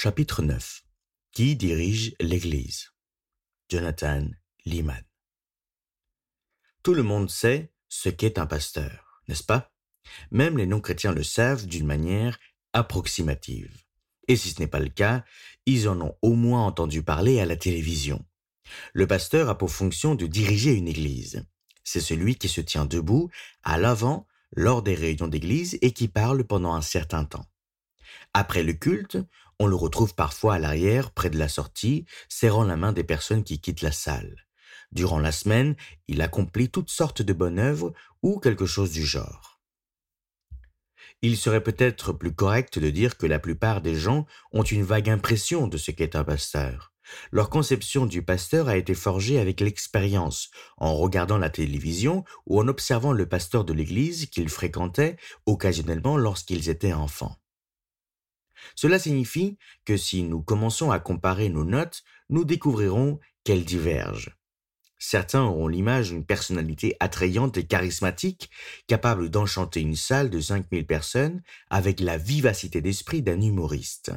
Chapitre 9 Qui dirige l'Église? Jonathan Lehman Tout le monde sait ce qu'est un pasteur, n'est-ce pas? Même les non-chrétiens le savent d'une manière approximative. Et si ce n'est pas le cas, ils en ont au moins entendu parler à la télévision. Le pasteur a pour fonction de diriger une église. C'est celui qui se tient debout, à l'avant, lors des réunions d'église et qui parle pendant un certain temps. Après le culte, on le retrouve parfois à l'arrière, près de la sortie, serrant la main des personnes qui quittent la salle. Durant la semaine, il accomplit toutes sortes de bonnes œuvres ou quelque chose du genre. Il serait peut-être plus correct de dire que la plupart des gens ont une vague impression de ce qu'est un pasteur. Leur conception du pasteur a été forgée avec l'expérience, en regardant la télévision ou en observant le pasteur de l'église qu'ils fréquentaient occasionnellement lorsqu'ils étaient enfants. Cela signifie que si nous commençons à comparer nos notes, nous découvrirons qu'elles divergent. Certains auront l'image d'une personnalité attrayante et charismatique, capable d'enchanter une salle de 5000 personnes avec la vivacité d'esprit d'un humoriste.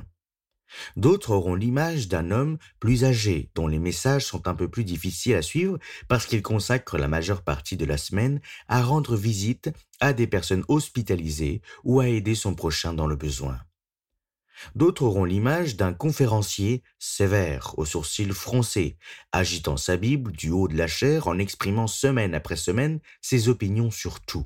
D'autres auront l'image d'un homme plus âgé, dont les messages sont un peu plus difficiles à suivre parce qu'il consacre la majeure partie de la semaine à rendre visite à des personnes hospitalisées ou à aider son prochain dans le besoin. D'autres auront l'image d'un conférencier sévère, aux sourcils froncés, agitant sa Bible du haut de la chair en exprimant semaine après semaine ses opinions sur tout.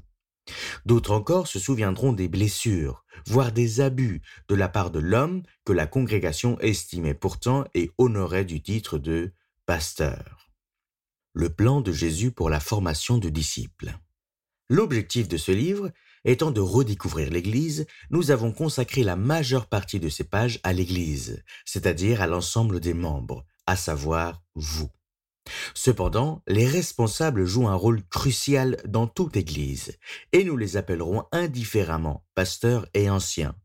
D'autres encore se souviendront des blessures, voire des abus de la part de l'homme que la congrégation estimait pourtant et honorait du titre de pasteur. Le plan de Jésus pour la formation de disciples. L'objectif de ce livre étant de redécouvrir l'Église, nous avons consacré la majeure partie de ces pages à l'Église, c'est-à-dire à, l'ensemble des membres, à savoir vous. Cependant, les responsables jouent un rôle crucial dans toute Église, et nous les appellerons indifféremment pasteurs et anciens,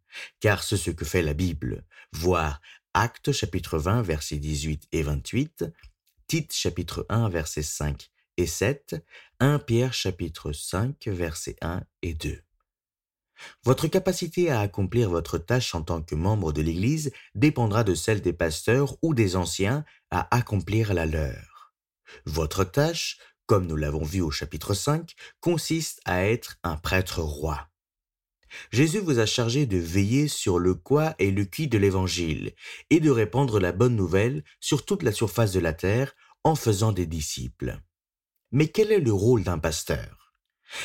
car c'est ce que fait la Bible, voir Actes chapitre 20 versets 18 et 28, Tite chapitre 1 versets 5 et 7, 1 Pierre chapitre 5 versets 1 et 2. Votre capacité à accomplir votre tâche en tant que membre de l'Église dépendra de celle des pasteurs ou des anciens à accomplir la leur. Votre tâche, comme nous l'avons vu au chapitre 5, consiste à être un prêtre roi. Jésus vous a chargé de veiller sur le quoi et le qui de l'Évangile et de répandre la bonne nouvelle sur toute la surface de la terre en faisant des disciples. Mais quel est le rôle d'un pasteur?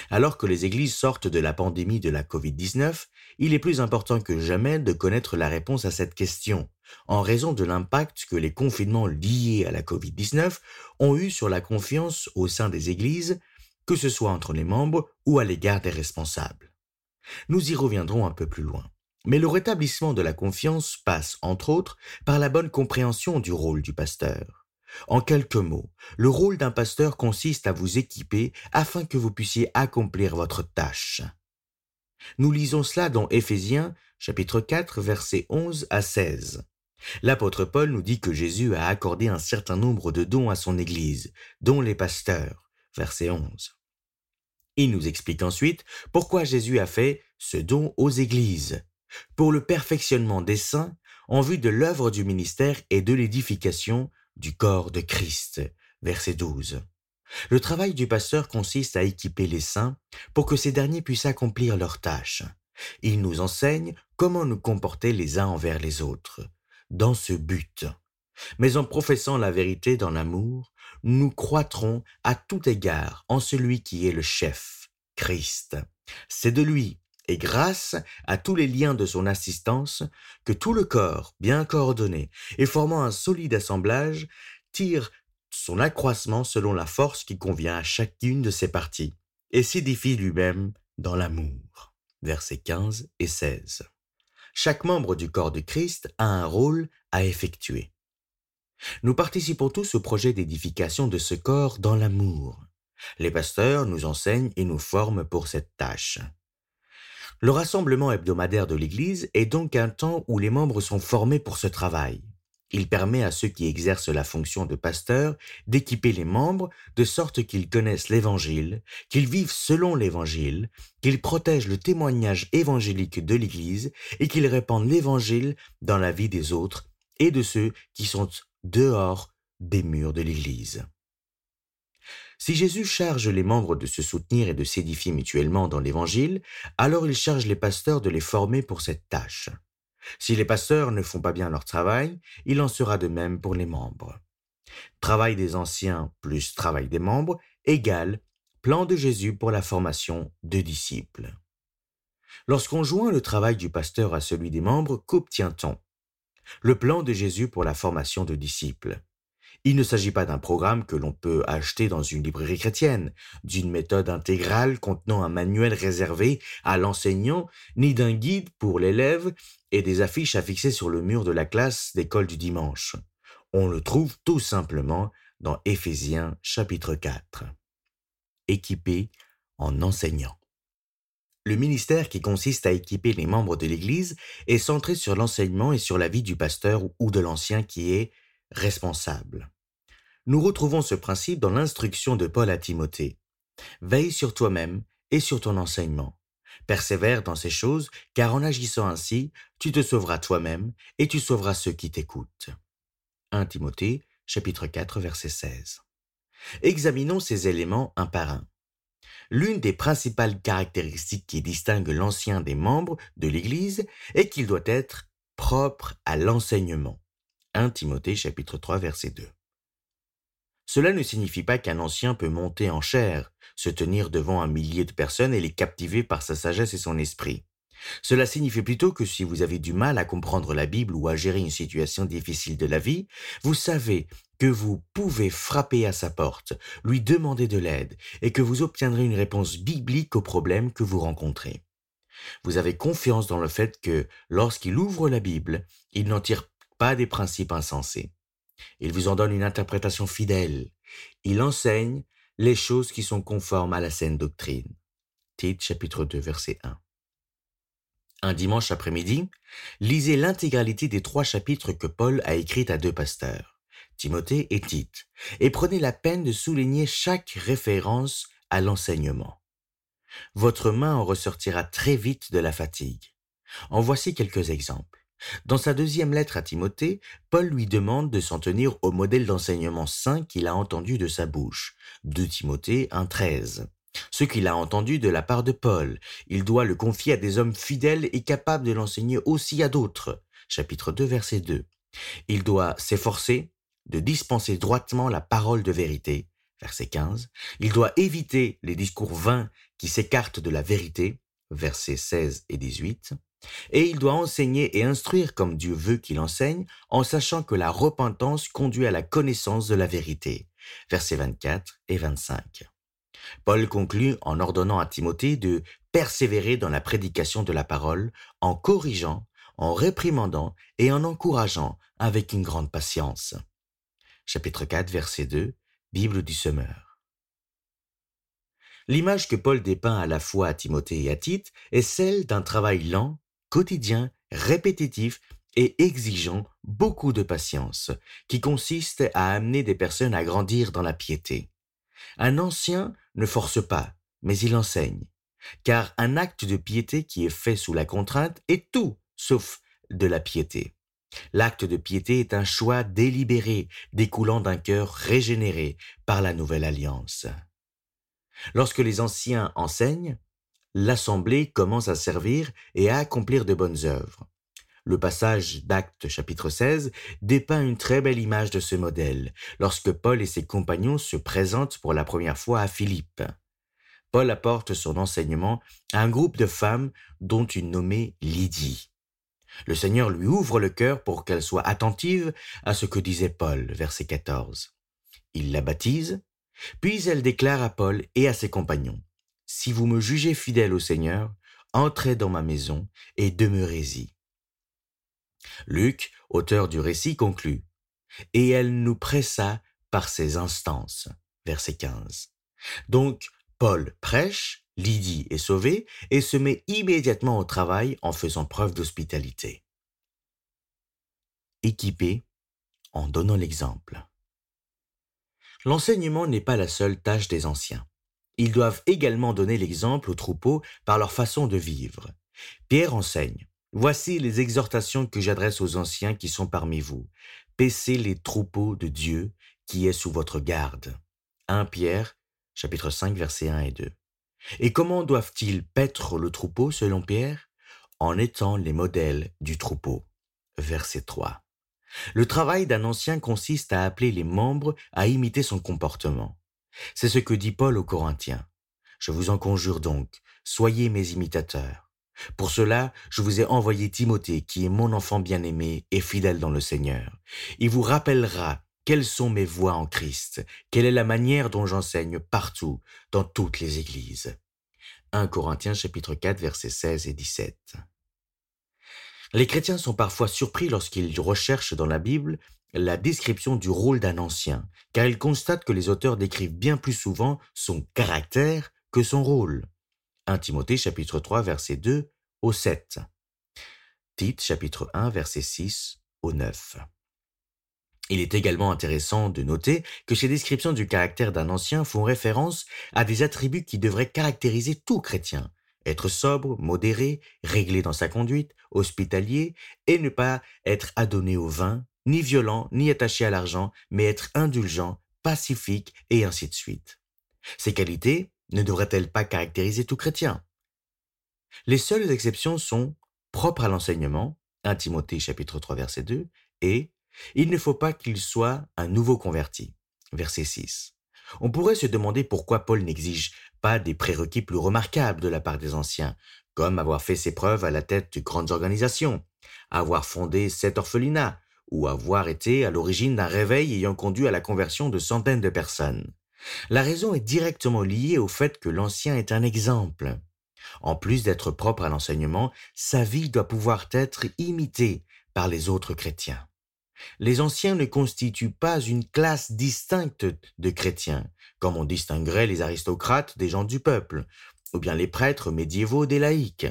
Alors que les églises sortent de la pandémie de la Covid-19, il est plus important que jamais de connaître la réponse à cette question, en raison de l'impact que les confinements liés à la Covid-19 ont eu sur la confiance au sein des églises, que ce soit entre les membres ou à l'égard des responsables. Nous y reviendrons un peu plus loin. Mais le rétablissement de la confiance passe, entre autres, par la bonne compréhension du rôle du pasteur. En quelques mots, le rôle d'un pasteur consiste à vous équiper afin que vous puissiez accomplir votre tâche. Nous lisons cela dans Éphésiens chapitre 4 versets 11 à 16. L'apôtre Paul nous dit que Jésus a accordé un certain nombre de dons à son Église, dont les pasteurs, verset 11. Il nous explique ensuite pourquoi Jésus a fait ce don aux Églises, pour le perfectionnement des saints en vue de l'œuvre du ministère et de l'édification du corps de Christ. Verset 12. Le travail du pasteur consiste à équiper les saints pour que ces derniers puissent accomplir leurs tâches. Il nous enseigne comment nous comporter les uns envers les autres, dans ce but. Mais en professant la vérité dans l'amour, nous croîtrons à tout égard en celui qui est le chef, Christ. C'est de lui, et grâce à tous les liens de son assistance, que tout le corps, bien coordonné et formant un solide assemblage, tire son accroissement selon la force qui convient à chacune de ses parties, et s'édifie lui-même dans l'amour. Versets 15 et 16. Chaque membre du corps de Christ a un rôle à effectuer. Nous participons tous au projet d'édification de ce corps dans l'amour. Les pasteurs nous enseignent et nous forment pour cette tâche. Le rassemblement hebdomadaire de l'Église est donc un temps où les membres sont formés pour ce travail. Il permet à ceux qui exercent la fonction de pasteur d'équiper les membres de sorte qu'ils connaissent l'Évangile, qu'ils vivent selon l'Évangile, qu'ils protègent le témoignage évangélique de l'Église et qu'ils répandent l'Évangile dans la vie des autres et de ceux qui sont dehors des murs de l'Église. Si Jésus charge les membres de se soutenir et de s'édifier mutuellement dans l'Évangile, alors il charge les pasteurs de les former pour cette tâche. Si les pasteurs ne font pas bien leur travail, il en sera de même pour les membres. Travail des anciens plus travail des membres égale plan de Jésus pour la formation de disciples. Lorsqu'on joint le travail du pasteur à celui des membres, qu'obtient-on? Le plan de Jésus pour la formation de disciples. Il ne s'agit pas d'un programme que l'on peut acheter dans une librairie chrétienne, d'une méthode intégrale contenant un manuel réservé à l'enseignant, ni d'un guide pour l'élève et des affiches à fixer sur le mur de la classe d'école du dimanche. On le trouve tout simplement dans Éphésiens chapitre 4. Équipé en enseignant. Le ministère qui consiste à équiper les membres de l'Église est centré sur l'enseignement et sur la vie du pasteur ou de l'ancien qui est responsable. Nous retrouvons ce principe dans l'instruction de Paul à Timothée. Veille sur toi-même et sur ton enseignement. Persévère dans ces choses, car en agissant ainsi, tu te sauveras toi-même et tu sauveras ceux qui t'écoutent. 1 Timothée, chapitre 4, verset 16. Examinons ces éléments un par un. L'une des principales caractéristiques qui distingue l'ancien des membres de l'Église est qu'il doit être propre à l'enseignement. 1 Timothée chapitre 3 verset 2. Cela ne signifie pas qu'un ancien peut monter en chair, se tenir devant un millier de personnes et les captiver par sa sagesse et son esprit. Cela signifie plutôt que si vous avez du mal à comprendre la Bible ou à gérer une situation difficile de la vie, vous savez que vous pouvez frapper à sa porte, lui demander de l'aide, et que vous obtiendrez une réponse biblique aux problèmes que vous rencontrez. Vous avez confiance dans le fait que, lorsqu'il ouvre la Bible, il n'en tire pas des principes insensés. Il vous en donne une interprétation fidèle. Il enseigne les choses qui sont conformes à la saine doctrine. Tite chapitre 2 verset 1. Un dimanche après-midi, lisez l'intégralité des trois chapitres que Paul a écrits à deux pasteurs, Timothée et Tite, et prenez la peine de souligner chaque référence à l'enseignement. Votre main en ressortira très vite de la fatigue. En voici quelques exemples. Dans sa deuxième lettre à Timothée, Paul lui demande de s'en tenir au modèle d'enseignement saint qu'il a entendu de sa bouche. 2 Timothée 1.13. Ce qu'il a entendu de la part de Paul, il doit le confier à des hommes fidèles et capables de l'enseigner aussi à d'autres. Chapitre 2, verset 2. Il doit s'efforcer de dispenser droitement la parole de vérité. Verset 15. Il doit éviter les discours vains qui s'écartent de la vérité. Versets 16 et 18 et il doit enseigner et instruire comme Dieu veut qu'il enseigne, en sachant que la repentance conduit à la connaissance de la vérité. Versets 24 et 25. Paul conclut en ordonnant à Timothée de persévérer dans la prédication de la parole, en corrigeant, en réprimandant et en encourageant avec une grande patience. Chapitre 4, verset 2, Bible du Semeur. L'image que Paul dépeint à la fois à Timothée et à Tite est celle d'un travail lent, quotidien, répétitif et exigeant beaucoup de patience, qui consiste à amener des personnes à grandir dans la piété. Un ancien ne force pas, mais il enseigne, car un acte de piété qui est fait sous la contrainte est tout sauf de la piété. L'acte de piété est un choix délibéré découlant d'un cœur régénéré par la nouvelle alliance. Lorsque les anciens enseignent, l'Assemblée commence à servir et à accomplir de bonnes œuvres. Le passage d'Actes chapitre 16 dépeint une très belle image de ce modèle, lorsque Paul et ses compagnons se présentent pour la première fois à Philippe. Paul apporte son enseignement à un groupe de femmes dont une nommée Lydie. Le Seigneur lui ouvre le cœur pour qu'elle soit attentive à ce que disait Paul, verset 14. Il la baptise, puis elle déclare à Paul et à ses compagnons, si vous me jugez fidèle au Seigneur, entrez dans ma maison et demeurez-y. Luc, auteur du récit, conclut Et elle nous pressa par ses instances. Verset 15. Donc, Paul prêche, Lydie est sauvée et se met immédiatement au travail en faisant preuve d'hospitalité. Équipé en donnant l'exemple. L'enseignement n'est pas la seule tâche des anciens. Ils doivent également donner l'exemple aux troupeaux par leur façon de vivre. Pierre enseigne. Voici les exhortations que j'adresse aux anciens qui sont parmi vous. Paissez les troupeaux de Dieu qui est sous votre garde. 1 Pierre, chapitre 5, versets 1 et 2. Et comment doivent-ils paître le troupeau selon Pierre? En étant les modèles du troupeau. Verset 3. Le travail d'un ancien consiste à appeler les membres à imiter son comportement. C'est ce que dit Paul aux Corinthiens. Je vous en conjure donc, soyez mes imitateurs. Pour cela, je vous ai envoyé Timothée, qui est mon enfant bien-aimé et fidèle dans le Seigneur. Il vous rappellera quelles sont mes voies en Christ, quelle est la manière dont j'enseigne partout, dans toutes les églises. 1 Corinthiens chapitre 4 versets 16 et 17. Les chrétiens sont parfois surpris lorsqu'ils recherchent dans la Bible la description du rôle d'un ancien, car ils constatent que les auteurs décrivent bien plus souvent son caractère que son rôle. 1 Timothée chapitre 3 verset 2 au 7. Tite chapitre 1 verset 6 au 9. Il est également intéressant de noter que ces descriptions du caractère d'un ancien font référence à des attributs qui devraient caractériser tout chrétien. Être sobre, modéré, réglé dans sa conduite, hospitalier, et ne pas être adonné au vin, ni violent, ni attaché à l'argent, mais être indulgent, pacifique, et ainsi de suite. Ces qualités ne devraient-elles pas caractériser tout chrétien? Les seules exceptions sont propres à l'enseignement, 1 Timothée chapitre 3 verset 2, et il ne faut pas qu'il soit un nouveau converti. Verset 6. On pourrait se demander pourquoi Paul n'exige pas des prérequis plus remarquables de la part des anciens, comme avoir fait ses preuves à la tête de grandes organisations, avoir fondé sept orphelinats, ou avoir été à l'origine d'un réveil ayant conduit à la conversion de centaines de personnes. La raison est directement liée au fait que l'ancien est un exemple. En plus d'être propre à l'enseignement, sa vie doit pouvoir être imitée par les autres chrétiens. Les anciens ne constituent pas une classe distincte de chrétiens, comme on distinguerait les aristocrates des gens du peuple, ou bien les prêtres médiévaux des laïcs.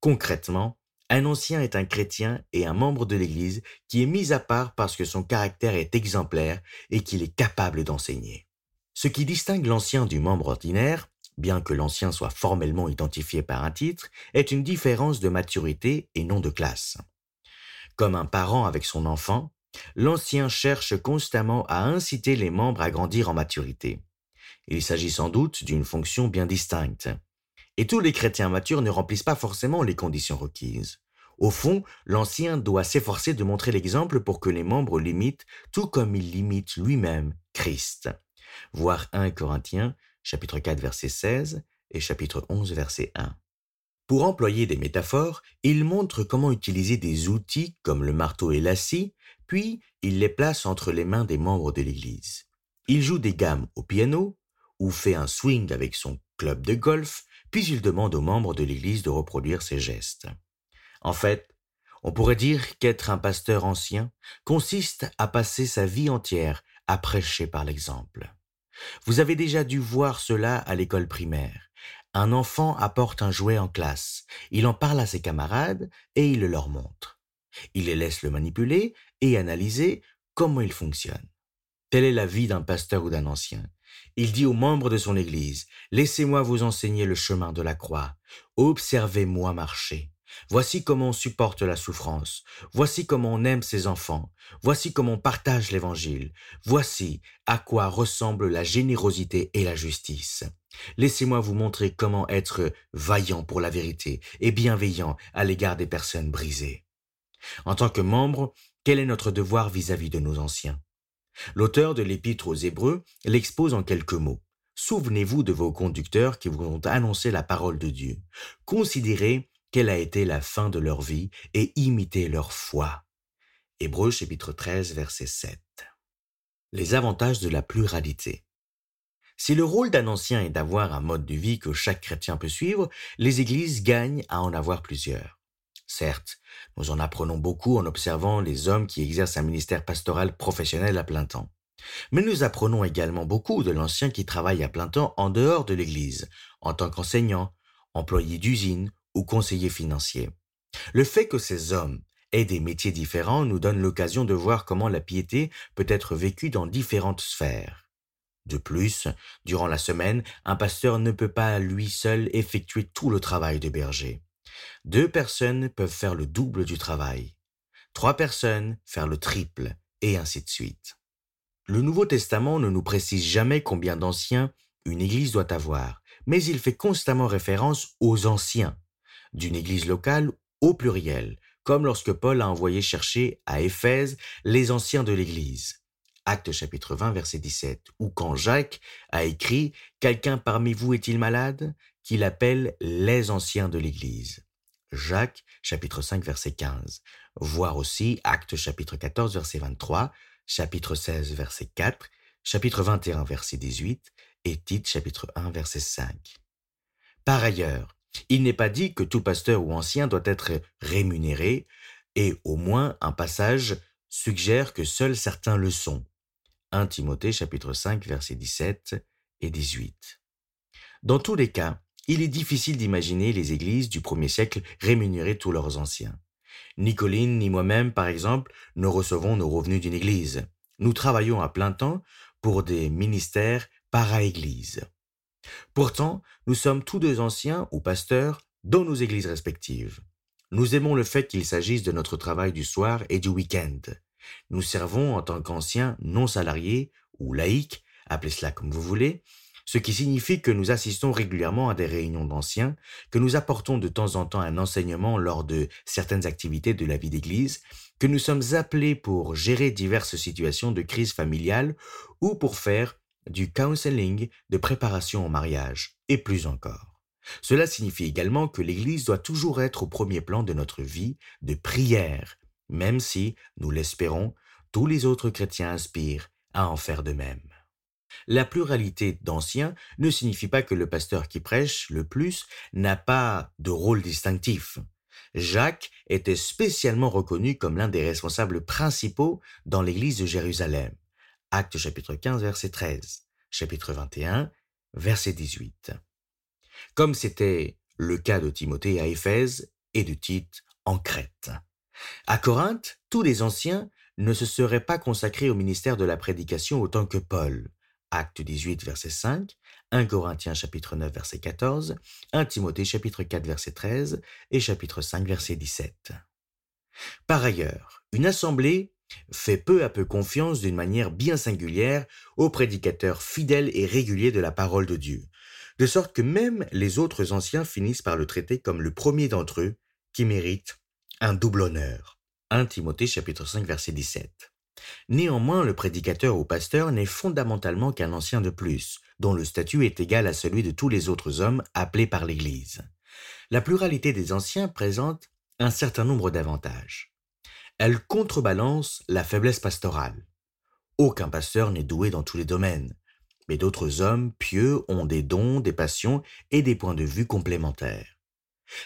Concrètement, un ancien est un chrétien et un membre de l'Église qui est mis à part parce que son caractère est exemplaire et qu'il est capable d'enseigner. Ce qui distingue l'ancien du membre ordinaire, bien que l'ancien soit formellement identifié par un titre, est une différence de maturité et non de classe. Comme un parent avec son enfant, l'ancien cherche constamment à inciter les membres à grandir en maturité. Il s'agit sans doute d'une fonction bien distincte. Et tous les chrétiens matures ne remplissent pas forcément les conditions requises. Au fond, l'ancien doit s'efforcer de montrer l'exemple pour que les membres l'imitent, tout comme il limite lui-même Christ. Voir 1 Corinthiens, chapitre 4, verset 16 et chapitre 11, verset 1. Pour employer des métaphores, il montre comment utiliser des outils comme le marteau et la scie, puis il les place entre les mains des membres de l'Église. Il joue des gammes au piano, ou fait un swing avec son club de golf, puis il demande aux membres de l'Église de reproduire ses gestes. En fait, on pourrait dire qu'être un pasteur ancien consiste à passer sa vie entière à prêcher par l'exemple. Vous avez déjà dû voir cela à l'école primaire. Un enfant apporte un jouet en classe, il en parle à ses camarades et il le leur montre. Il les laisse le manipuler et analyser comment il fonctionne. Telle est la vie d'un pasteur ou d'un ancien. Il dit aux membres de son Église, Laissez-moi vous enseigner le chemin de la croix, observez-moi marcher. Voici comment on supporte la souffrance. Voici comment on aime ses enfants. Voici comment on partage l'Évangile. Voici à quoi ressemble la générosité et la justice. Laissez-moi vous montrer comment être vaillant pour la vérité et bienveillant à l'égard des personnes brisées. En tant que membre, quel est notre devoir vis-à-vis de nos anciens? L'auteur de l'Épître aux Hébreux l'expose en quelques mots. Souvenez-vous de vos conducteurs qui vous ont annoncé la parole de Dieu. Considérez quelle a été la fin de leur vie et imitez leur foi. Hébreux chapitre 13 verset 7. Les avantages de la pluralité. Si le rôle d'un ancien est d'avoir un mode de vie que chaque chrétien peut suivre, les églises gagnent à en avoir plusieurs. Certes, nous en apprenons beaucoup en observant les hommes qui exercent un ministère pastoral professionnel à plein temps. Mais nous apprenons également beaucoup de l'ancien qui travaille à plein temps en dehors de l'Église, en tant qu'enseignant, employé d'usine ou conseiller financier. Le fait que ces hommes et des métiers différents nous donnent l'occasion de voir comment la piété peut être vécue dans différentes sphères. De plus, durant la semaine, un pasteur ne peut pas lui seul effectuer tout le travail de berger. Deux personnes peuvent faire le double du travail. Trois personnes faire le triple, et ainsi de suite. Le Nouveau Testament ne nous précise jamais combien d'anciens une Église doit avoir, mais il fait constamment référence aux anciens, d'une Église locale au pluriel, comme lorsque Paul a envoyé chercher à Éphèse les anciens de l'Église. Acte chapitre 20 verset 17, ou quand Jacques a écrit Quelqu'un parmi vous est-il malade? qu'il appelle les anciens de l'Église. Jacques chapitre 5 verset 15. Voir aussi Acte chapitre 14 verset 23, chapitre 16, verset 4, chapitre 21, verset 18, et Tite, chapitre 1, verset 5. Par ailleurs, il n'est pas dit que tout pasteur ou ancien doit être rémunéré, et au moins un passage suggère que seuls certains le sont. 1 Timothée chapitre 5 verset 17 et 18. Dans tous les cas, il est difficile d'imaginer les églises du premier siècle rémunérer tous leurs anciens. Ni Colline ni moi-même, par exemple, ne recevons nos revenus d'une église. Nous travaillons à plein temps pour des ministères para-église. Pourtant, nous sommes tous deux anciens ou pasteurs dans nos églises respectives. Nous aimons le fait qu'il s'agisse de notre travail du soir et du week-end. Nous servons en tant qu'anciens non salariés ou laïcs, appelez cela comme vous voulez, ce qui signifie que nous assistons régulièrement à des réunions d'anciens, que nous apportons de temps en temps un enseignement lors de certaines activités de la vie d'Église, que nous sommes appelés pour gérer diverses situations de crise familiale ou pour faire du counseling de préparation au mariage, et plus encore. Cela signifie également que l'Église doit toujours être au premier plan de notre vie de prière, même si, nous l'espérons, tous les autres chrétiens aspirent à en faire de même. La pluralité d'anciens ne signifie pas que le pasteur qui prêche le plus n'a pas de rôle distinctif. Jacques était spécialement reconnu comme l'un des responsables principaux dans l'église de Jérusalem. Acte chapitre 15 verset 13, chapitre 21 verset 18. Comme c'était le cas de Timothée à Éphèse et de Tite en Crète. À Corinthe, tous les anciens ne se seraient pas consacrés au ministère de la prédication autant que Paul. Acte 18, verset 5, 1 Corinthiens chapitre 9, verset 14, 1 Timothée chapitre 4, verset 13 et chapitre 5, verset 17. Par ailleurs, une assemblée fait peu à peu confiance d'une manière bien singulière aux prédicateurs fidèles et réguliers de la parole de Dieu, de sorte que même les autres anciens finissent par le traiter comme le premier d'entre eux qui mérite un double honneur. 1 Timothée chapitre 5 verset 17. Néanmoins, le prédicateur ou pasteur n'est fondamentalement qu'un ancien de plus, dont le statut est égal à celui de tous les autres hommes appelés par l'Église. La pluralité des anciens présente un certain nombre d'avantages. Elle contrebalance la faiblesse pastorale. Aucun pasteur n'est doué dans tous les domaines, mais d'autres hommes pieux ont des dons, des passions et des points de vue complémentaires.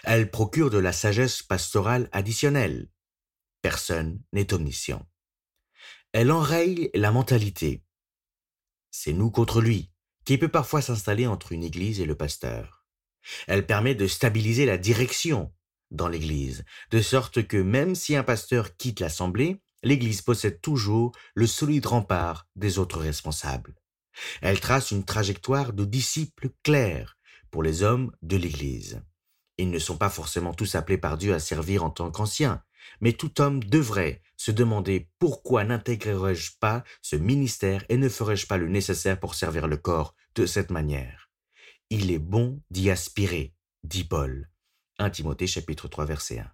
Elle procure de la sagesse pastorale additionnelle. Personne n'est omniscient. Elle enraye la mentalité. C'est nous contre lui, qui peut parfois s'installer entre une église et le pasteur. Elle permet de stabiliser la direction dans l'église, de sorte que même si un pasteur quitte l'assemblée, l'église possède toujours le solide rempart des autres responsables. Elle trace une trajectoire de disciples clairs pour les hommes de l'église. Ils ne sont pas forcément tous appelés par Dieu à servir en tant qu'anciens, mais tout homme devrait se demander pourquoi n'intégrerais-je pas ce ministère et ne ferais-je pas le nécessaire pour servir le corps de cette manière. Il est bon d'y aspirer, dit Paul. 1 Timothée chapitre 3 verset 1.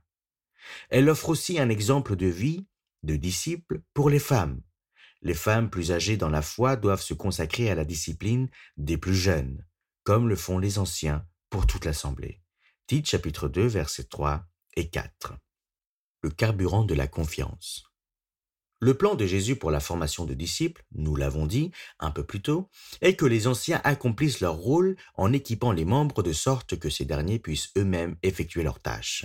Elle offre aussi un exemple de vie, de disciple, pour les femmes. Les femmes plus âgées dans la foi doivent se consacrer à la discipline des plus jeunes, comme le font les anciens pour toute l'assemblée. Tite chapitre 2 verset 3 et 4 le carburant de la confiance. Le plan de Jésus pour la formation de disciples, nous l'avons dit un peu plus tôt, est que les anciens accomplissent leur rôle en équipant les membres de sorte que ces derniers puissent eux-mêmes effectuer leurs tâches.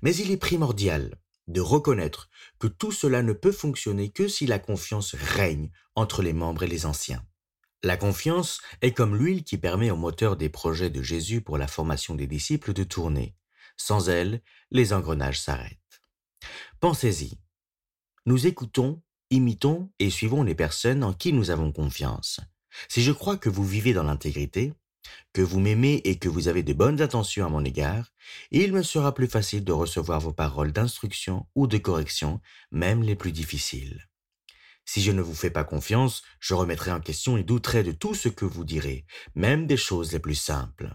Mais il est primordial de reconnaître que tout cela ne peut fonctionner que si la confiance règne entre les membres et les anciens. La confiance est comme l'huile qui permet au moteur des projets de Jésus pour la formation des disciples de tourner. Sans elle, les engrenages s'arrêtent. Pensez-y. Nous écoutons, imitons et suivons les personnes en qui nous avons confiance. Si je crois que vous vivez dans l'intégrité, que vous m'aimez et que vous avez de bonnes intentions à mon égard, il me sera plus facile de recevoir vos paroles d'instruction ou de correction, même les plus difficiles. Si je ne vous fais pas confiance, je remettrai en question et douterai de tout ce que vous direz, même des choses les plus simples.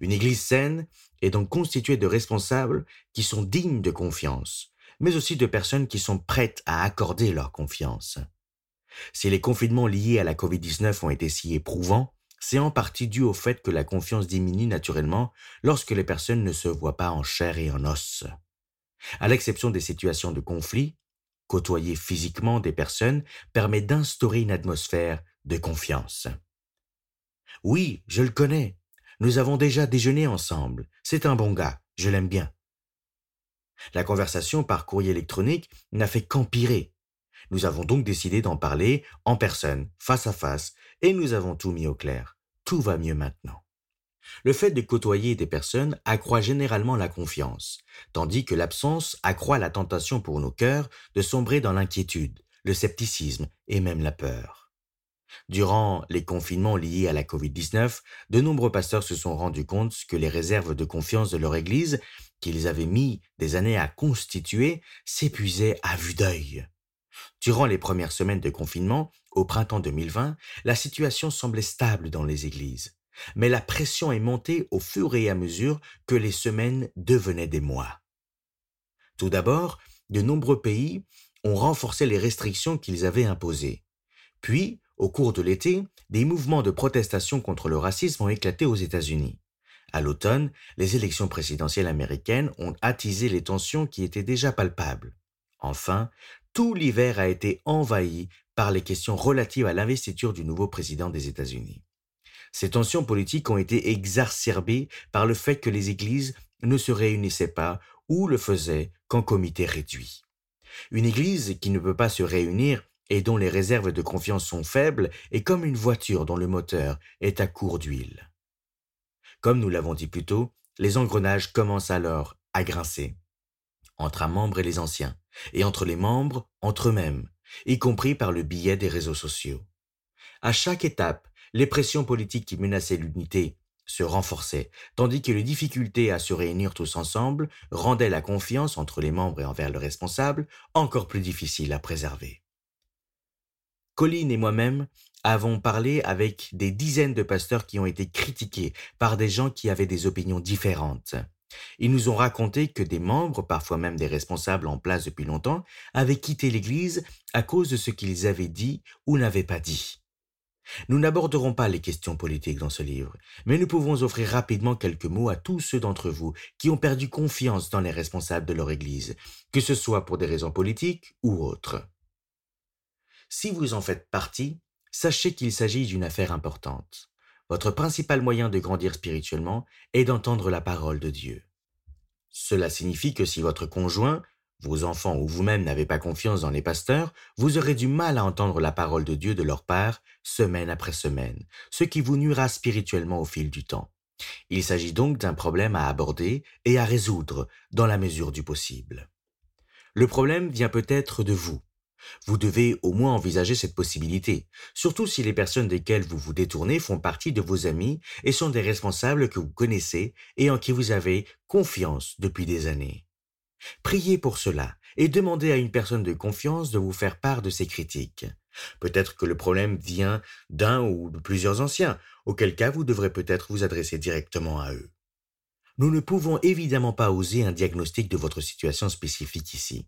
Une Église saine est donc constituée de responsables qui sont dignes de confiance, mais aussi de personnes qui sont prêtes à accorder leur confiance. Si les confinements liés à la COVID-19 ont été si éprouvants, c'est en partie dû au fait que la confiance diminue naturellement lorsque les personnes ne se voient pas en chair et en os. À l'exception des situations de conflit, côtoyer physiquement des personnes permet d'instaurer une atmosphère de confiance. Oui, je le connais. Nous avons déjà déjeuné ensemble. C'est un bon gars. Je l'aime bien. La conversation par courrier électronique n'a fait qu'empirer. Nous avons donc décidé d'en parler en personne, face à face, et nous avons tout mis au clair. Tout va mieux maintenant. Le fait de côtoyer des personnes accroît généralement la confiance, tandis que l'absence accroît la tentation pour nos cœurs de sombrer dans l'inquiétude, le scepticisme et même la peur. Durant les confinements liés à la COVID-19, de nombreux pasteurs se sont rendus compte que les réserves de confiance de leur Église, qu'ils avaient mis des années à constituer, s'épuisaient à vue d'œil. Durant les premières semaines de confinement, au printemps 2020, la situation semblait stable dans les églises. Mais la pression est montée au fur et à mesure que les semaines devenaient des mois. Tout d'abord, de nombreux pays ont renforcé les restrictions qu'ils avaient imposées. Puis, au cours de l'été, des mouvements de protestation contre le racisme ont éclaté aux États-Unis. À l'automne, les élections présidentielles américaines ont attisé les tensions qui étaient déjà palpables. Enfin, tout l'hiver a été envahi par les questions relatives à l'investiture du nouveau président des États-Unis. Ces tensions politiques ont été exacerbées par le fait que les églises ne se réunissaient pas ou le faisaient qu'en comité réduit. Une église qui ne peut pas se réunir et dont les réserves de confiance sont faibles est comme une voiture dont le moteur est à court d'huile. Comme nous l'avons dit plus tôt, les engrenages commencent alors à grincer. Entre un membre et les anciens, et entre les membres, entre eux-mêmes, y compris par le biais des réseaux sociaux. À chaque étape, les pressions politiques qui menaçaient l'unité se renforçaient, tandis que les difficultés à se réunir tous ensemble rendaient la confiance entre les membres et envers le responsable encore plus difficile à préserver. Colline et moi-même avons parlé avec des dizaines de pasteurs qui ont été critiqués par des gens qui avaient des opinions différentes. Ils nous ont raconté que des membres, parfois même des responsables en place depuis longtemps, avaient quitté l'Église à cause de ce qu'ils avaient dit ou n'avaient pas dit. Nous n'aborderons pas les questions politiques dans ce livre, mais nous pouvons offrir rapidement quelques mots à tous ceux d'entre vous qui ont perdu confiance dans les responsables de leur Église, que ce soit pour des raisons politiques ou autres. Si vous en faites partie, sachez qu'il s'agit d'une affaire importante. Votre principal moyen de grandir spirituellement est d'entendre la parole de Dieu. Cela signifie que si votre conjoint, vos enfants ou vous-même n'avez pas confiance dans les pasteurs, vous aurez du mal à entendre la parole de Dieu de leur part, semaine après semaine, ce qui vous nuira spirituellement au fil du temps. Il s'agit donc d'un problème à aborder et à résoudre dans la mesure du possible. Le problème vient peut-être de vous, vous devez au moins envisager cette possibilité, surtout si les personnes desquelles vous vous détournez font partie de vos amis et sont des responsables que vous connaissez et en qui vous avez confiance depuis des années. Priez pour cela et demandez à une personne de confiance de vous faire part de ses critiques. Peut-être que le problème vient d'un ou de plusieurs anciens, auquel cas vous devrez peut-être vous adresser directement à eux. Nous ne pouvons évidemment pas oser un diagnostic de votre situation spécifique ici.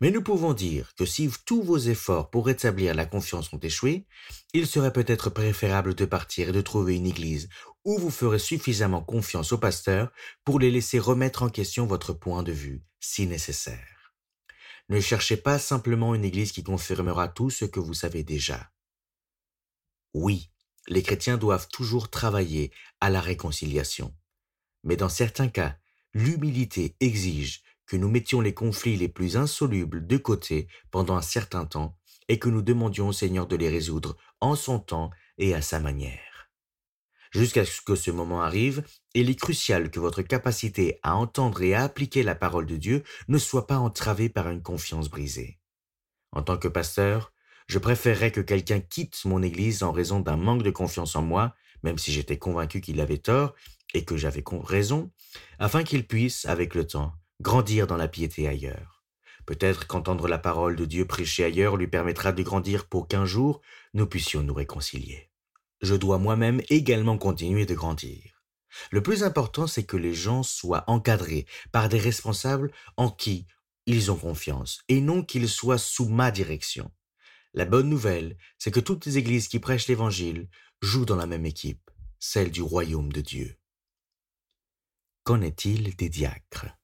Mais nous pouvons dire que si tous vos efforts pour rétablir la confiance ont échoué, il serait peut-être préférable de partir et de trouver une église où vous ferez suffisamment confiance au pasteur pour les laisser remettre en question votre point de vue, si nécessaire. Ne cherchez pas simplement une église qui confirmera tout ce que vous savez déjà. Oui, les chrétiens doivent toujours travailler à la réconciliation. Mais dans certains cas, l'humilité exige que nous mettions les conflits les plus insolubles de côté pendant un certain temps et que nous demandions au Seigneur de les résoudre en son temps et à sa manière. Jusqu'à ce que ce moment arrive, il est crucial que votre capacité à entendre et à appliquer la parole de Dieu ne soit pas entravée par une confiance brisée. En tant que pasteur, je préférerais que quelqu'un quitte mon Église en raison d'un manque de confiance en moi, même si j'étais convaincu qu'il avait tort et que j'avais raison, afin qu'il puisse, avec le temps, grandir dans la piété ailleurs. Peut-être qu'entendre la parole de Dieu prêcher ailleurs lui permettra de grandir pour qu'un jour nous puissions nous réconcilier. Je dois moi-même également continuer de grandir. Le plus important, c'est que les gens soient encadrés par des responsables en qui ils ont confiance, et non qu'ils soient sous ma direction. La bonne nouvelle, c'est que toutes les églises qui prêchent l'Évangile jouent dans la même équipe, celle du royaume de Dieu. Qu'en est-il des diacres?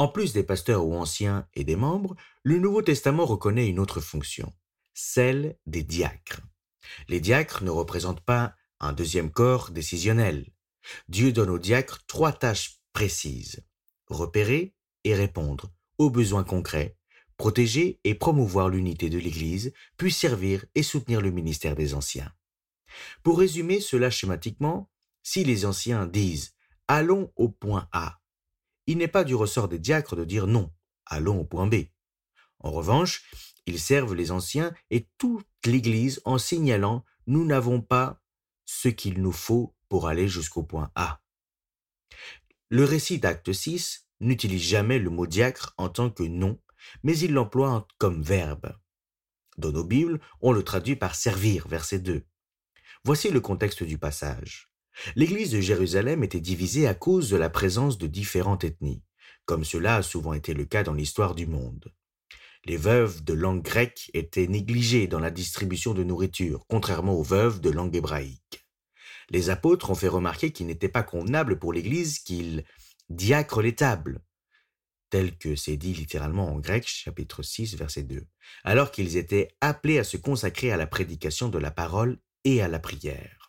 En plus des pasteurs ou anciens et des membres, le Nouveau Testament reconnaît une autre fonction, celle des diacres. Les diacres ne représentent pas un deuxième corps décisionnel. Dieu donne aux diacres trois tâches précises. Repérer et répondre aux besoins concrets, protéger et promouvoir l'unité de l'Église, puis servir et soutenir le ministère des anciens. Pour résumer cela schématiquement, si les anciens disent Allons au point A, il n'est pas du ressort des diacres de dire non, allons au point B. En revanche, ils servent les anciens et toute l'Église en signalant Nous n'avons pas ce qu'il nous faut pour aller jusqu'au point A. Le récit d'acte 6 n'utilise jamais le mot diacre en tant que nom, mais il l'emploie comme verbe. Dans nos Bibles, on le traduit par servir, verset 2. Voici le contexte du passage. L'église de Jérusalem était divisée à cause de la présence de différentes ethnies, comme cela a souvent été le cas dans l'histoire du monde. Les veuves de langue grecque étaient négligées dans la distribution de nourriture, contrairement aux veuves de langue hébraïque. Les apôtres ont fait remarquer qu'il n'était pas convenable pour l'Église qu'ils diacrent les tables, tel que c'est dit littéralement en grec, chapitre 6, verset 2, alors qu'ils étaient appelés à se consacrer à la prédication de la parole et à la prière.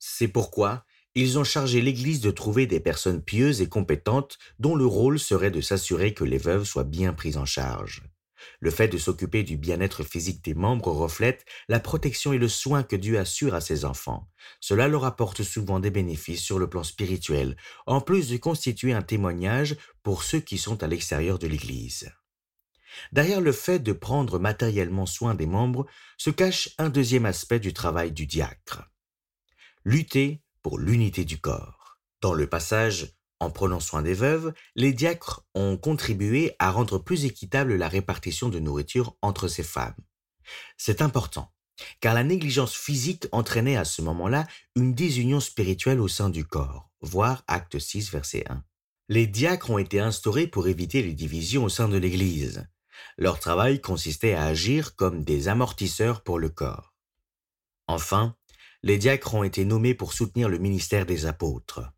C'est pourquoi ils ont chargé l'Église de trouver des personnes pieuses et compétentes dont le rôle serait de s'assurer que les veuves soient bien prises en charge. Le fait de s'occuper du bien-être physique des membres reflète la protection et le soin que Dieu assure à ses enfants. Cela leur apporte souvent des bénéfices sur le plan spirituel, en plus de constituer un témoignage pour ceux qui sont à l'extérieur de l'Église. Derrière le fait de prendre matériellement soin des membres se cache un deuxième aspect du travail du diacre. Lutter pour l'unité du corps. Dans le passage en prenant soin des veuves, les diacres ont contribué à rendre plus équitable la répartition de nourriture entre ces femmes. C'est important, car la négligence physique entraînait à ce moment-là une désunion spirituelle au sein du corps, voir Acte 6, verset 1. Les diacres ont été instaurés pour éviter les divisions au sein de l'Église. Leur travail consistait à agir comme des amortisseurs pour le corps. Enfin, les diacres ont été nommés pour soutenir le ministère des apôtres.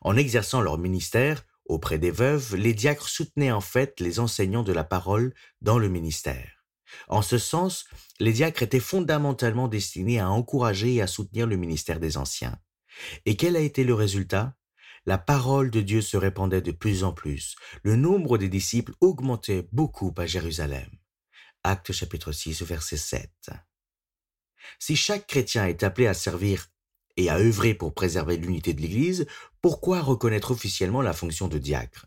En exerçant leur ministère auprès des veuves, les diacres soutenaient en fait les enseignants de la parole dans le ministère. En ce sens, les diacres étaient fondamentalement destinés à encourager et à soutenir le ministère des anciens. Et quel a été le résultat? La parole de Dieu se répandait de plus en plus. Le nombre des disciples augmentait beaucoup à Jérusalem. Acte chapitre 6, verset 7. Si chaque chrétien est appelé à servir et à œuvrer pour préserver l'unité de l'Église, pourquoi reconnaître officiellement la fonction de diacre?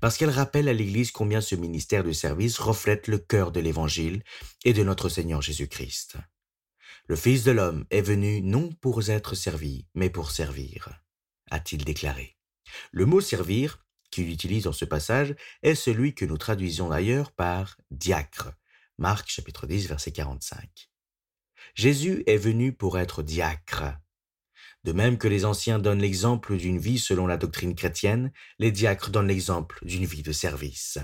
Parce qu'elle rappelle à l'Église combien ce ministère de service reflète le cœur de l'Évangile et de notre Seigneur Jésus-Christ. Le Fils de l'homme est venu non pour être servi, mais pour servir, a-t-il déclaré. Le mot servir, qu'il utilise dans ce passage, est celui que nous traduisons d'ailleurs par diacre. Marc chapitre 10 verset 45. Jésus est venu pour être diacre, de même que les anciens donnent l'exemple d'une vie selon la doctrine chrétienne, les diacres donnent l'exemple d'une vie de service.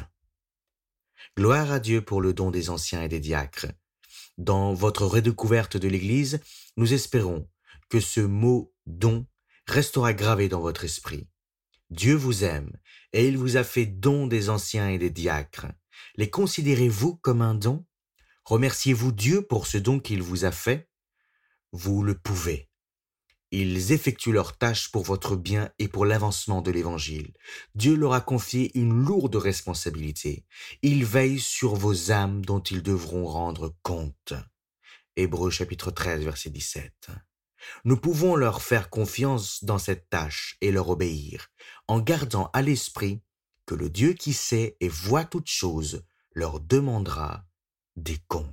Gloire à Dieu pour le don des anciens et des diacres. Dans votre redécouverte de l'Église, nous espérons que ce mot don restera gravé dans votre esprit. Dieu vous aime et il vous a fait don des anciens et des diacres. Les considérez-vous comme un don? Remerciez-vous Dieu pour ce don qu'il vous a fait? Vous le pouvez. Ils effectuent leurs tâches pour votre bien et pour l'avancement de l'Évangile. Dieu leur a confié une lourde responsabilité. Ils veillent sur vos âmes dont ils devront rendre compte. Hébreux chapitre 13 verset 17. Nous pouvons leur faire confiance dans cette tâche et leur obéir, en gardant à l'esprit que le Dieu qui sait et voit toutes choses leur demandera des.